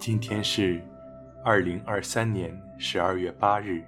今天是二零二三年十二月八日，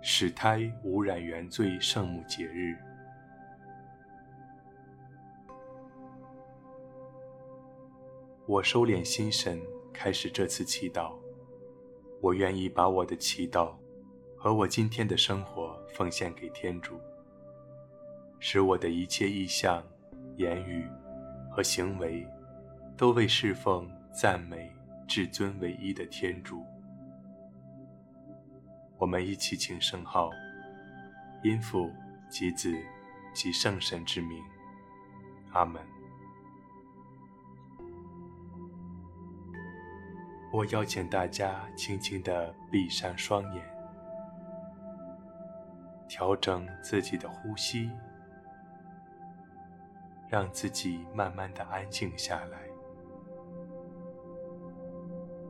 始胎无染原罪圣母节日。我收敛心神，开始这次祈祷。我愿意把我的祈祷和我今天的生活奉献给天主，使我的一切意向、言语和行为都为侍奉、赞美。至尊唯一的天主，我们一起请圣号，因父及子及圣神之名，阿门。我邀请大家轻轻地闭上双眼，调整自己的呼吸，让自己慢慢地安静下来。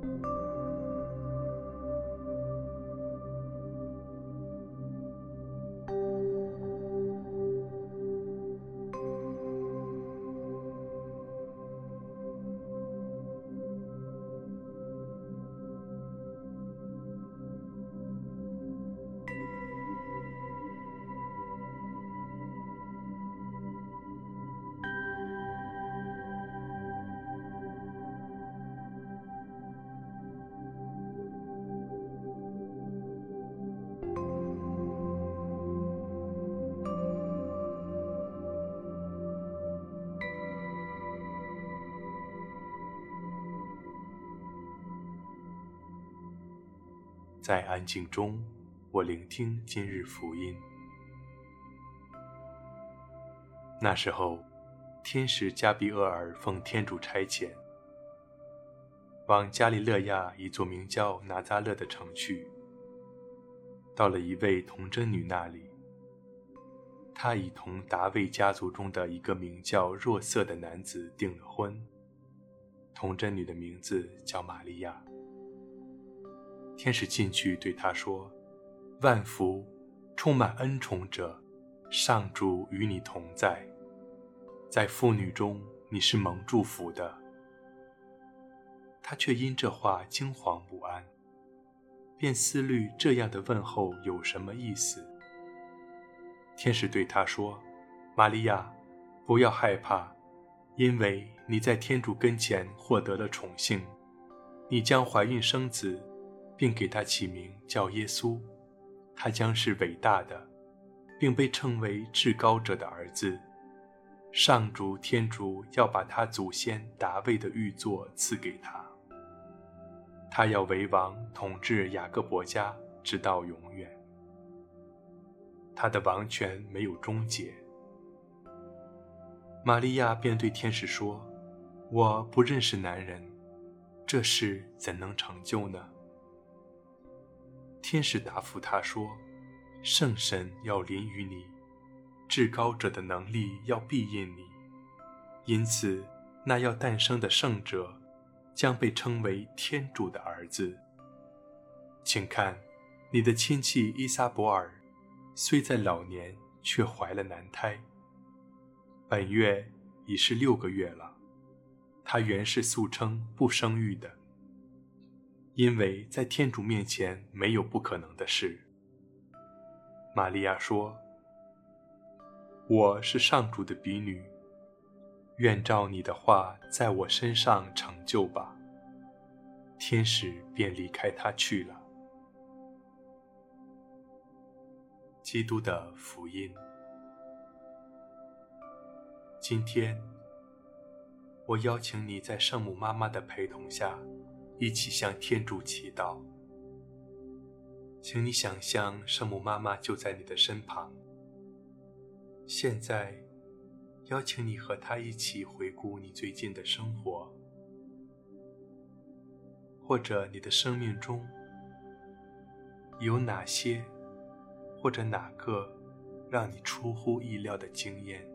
Thank you. 在安静中，我聆听今日福音。那时候，天使加俾厄尔奉天主差遣，往加利勒亚一座名叫拿扎勒的城去。到了一位童贞女那里，她已同达味家族中的一个名叫若瑟的男子订了婚。童贞女的名字叫玛利亚。天使进去对他说：“万福，充满恩宠者，上主与你同在，在妇女中你是蒙祝福的。”他却因这话惊惶不安，便思虑这样的问候有什么意思。天使对他说：“玛利亚，不要害怕，因为你在天主跟前获得了宠幸，你将怀孕生子。”并给他起名叫耶稣，他将是伟大的，并被称为至高者的儿子。上主天主要把他祖先达味的玉座赐给他，他要为王统治雅各伯家直到永远。他的王权没有终结。玛利亚便对天使说：“我不认识男人，这事怎能成就呢？”天使答复他说：“圣神要临于你，至高者的能力要庇荫你，因此那要诞生的圣者将被称为天主的儿子。请看，你的亲戚依撒伯尔虽在老年，却怀了男胎，本月已是六个月了。她原是素称不生育的。”因为在天主面前没有不可能的事。玛利亚说：“我是上主的婢女，愿照你的话在我身上成就吧。”天使便离开她去了。基督的福音。今天，我邀请你在圣母妈妈的陪同下。一起向天主祈祷，请你想象圣母妈妈就在你的身旁。现在，邀请你和她一起回顾你最近的生活，或者你的生命中有哪些或者哪个让你出乎意料的经验。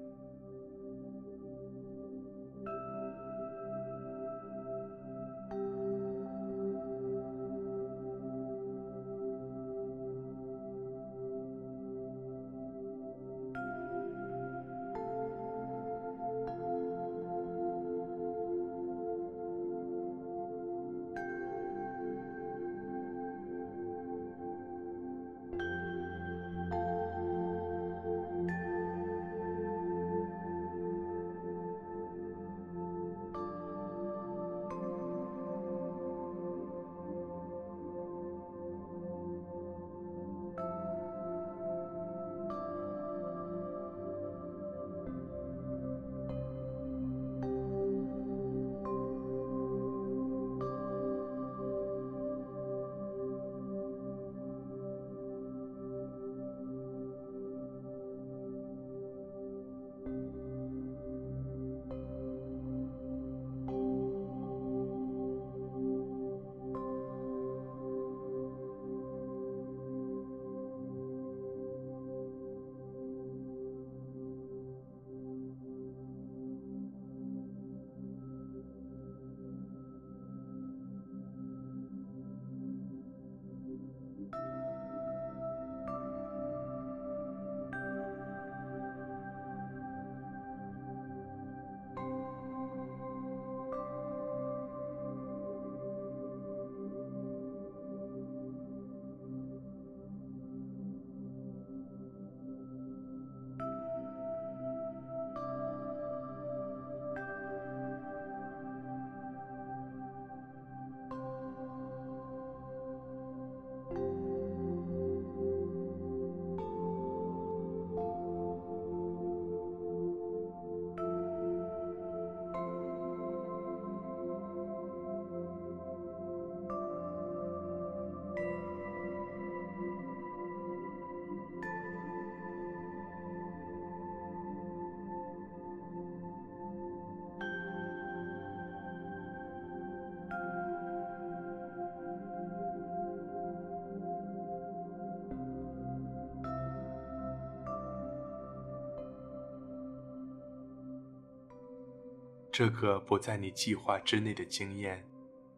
这个不在你计划之内的经验，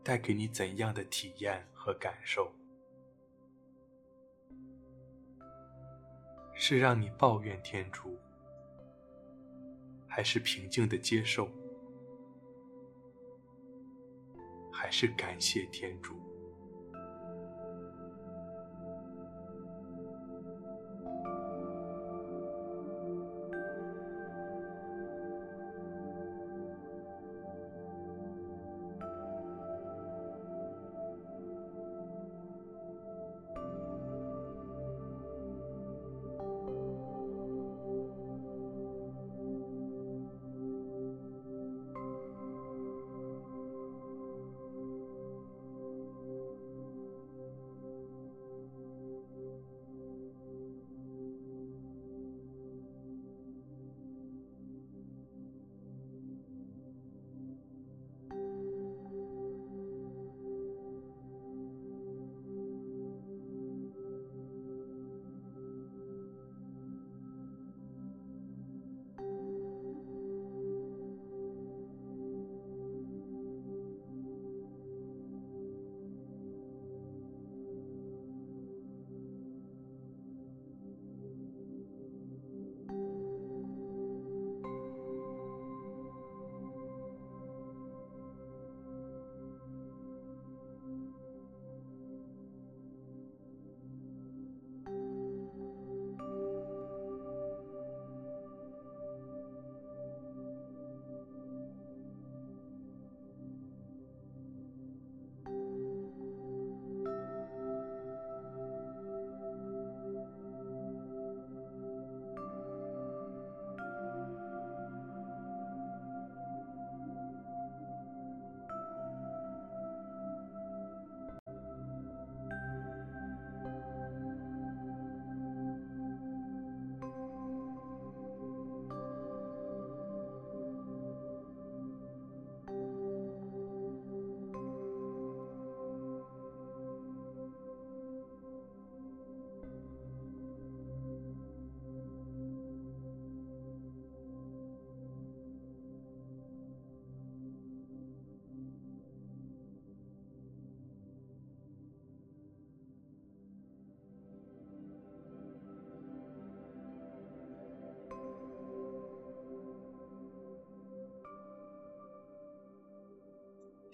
带给你怎样的体验和感受？是让你抱怨天主，还是平静的接受，还是感谢天主？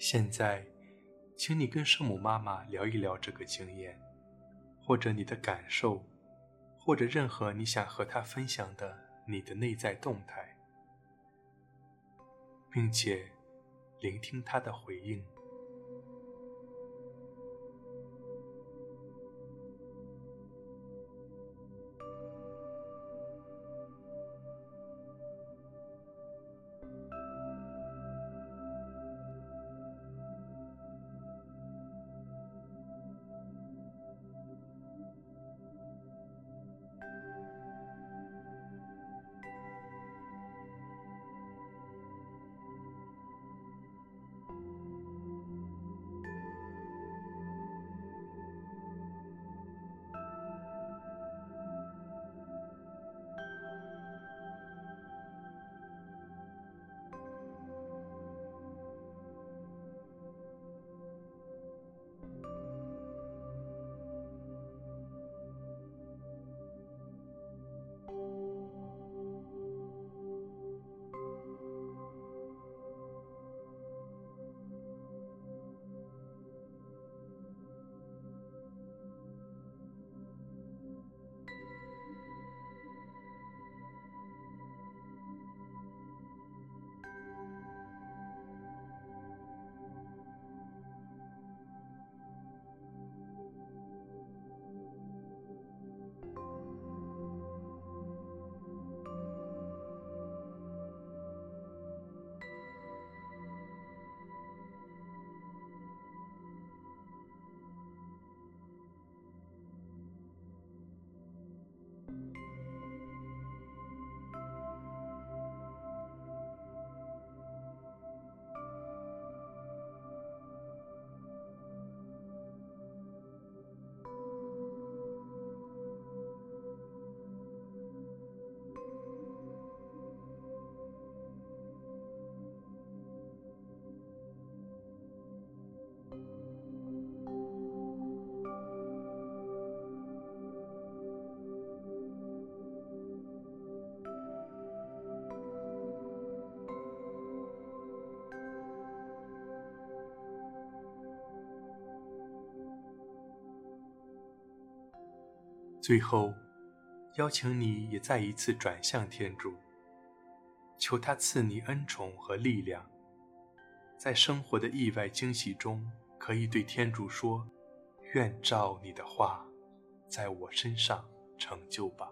现在，请你跟圣母妈妈聊一聊这个经验，或者你的感受，或者任何你想和她分享的你的内在动态，并且聆听她的回应。最后，邀请你也再一次转向天主，求他赐你恩宠和力量，在生活的意外惊喜中，可以对天主说：“愿照你的话，在我身上成就吧。”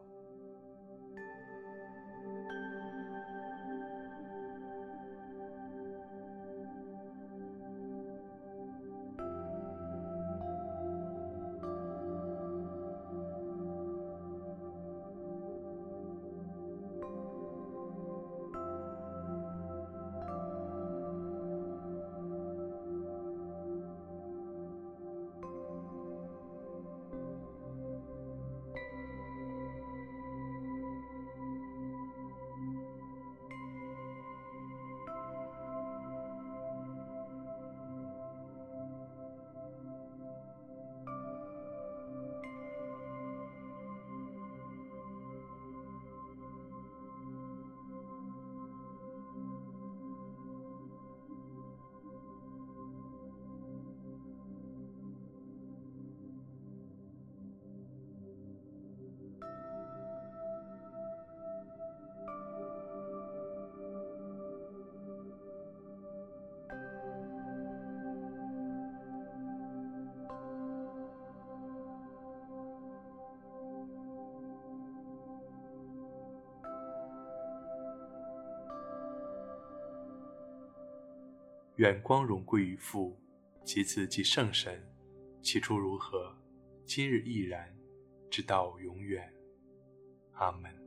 愿光荣归于父，其子，及圣神，起初如何，今日亦然，直到永远。阿门。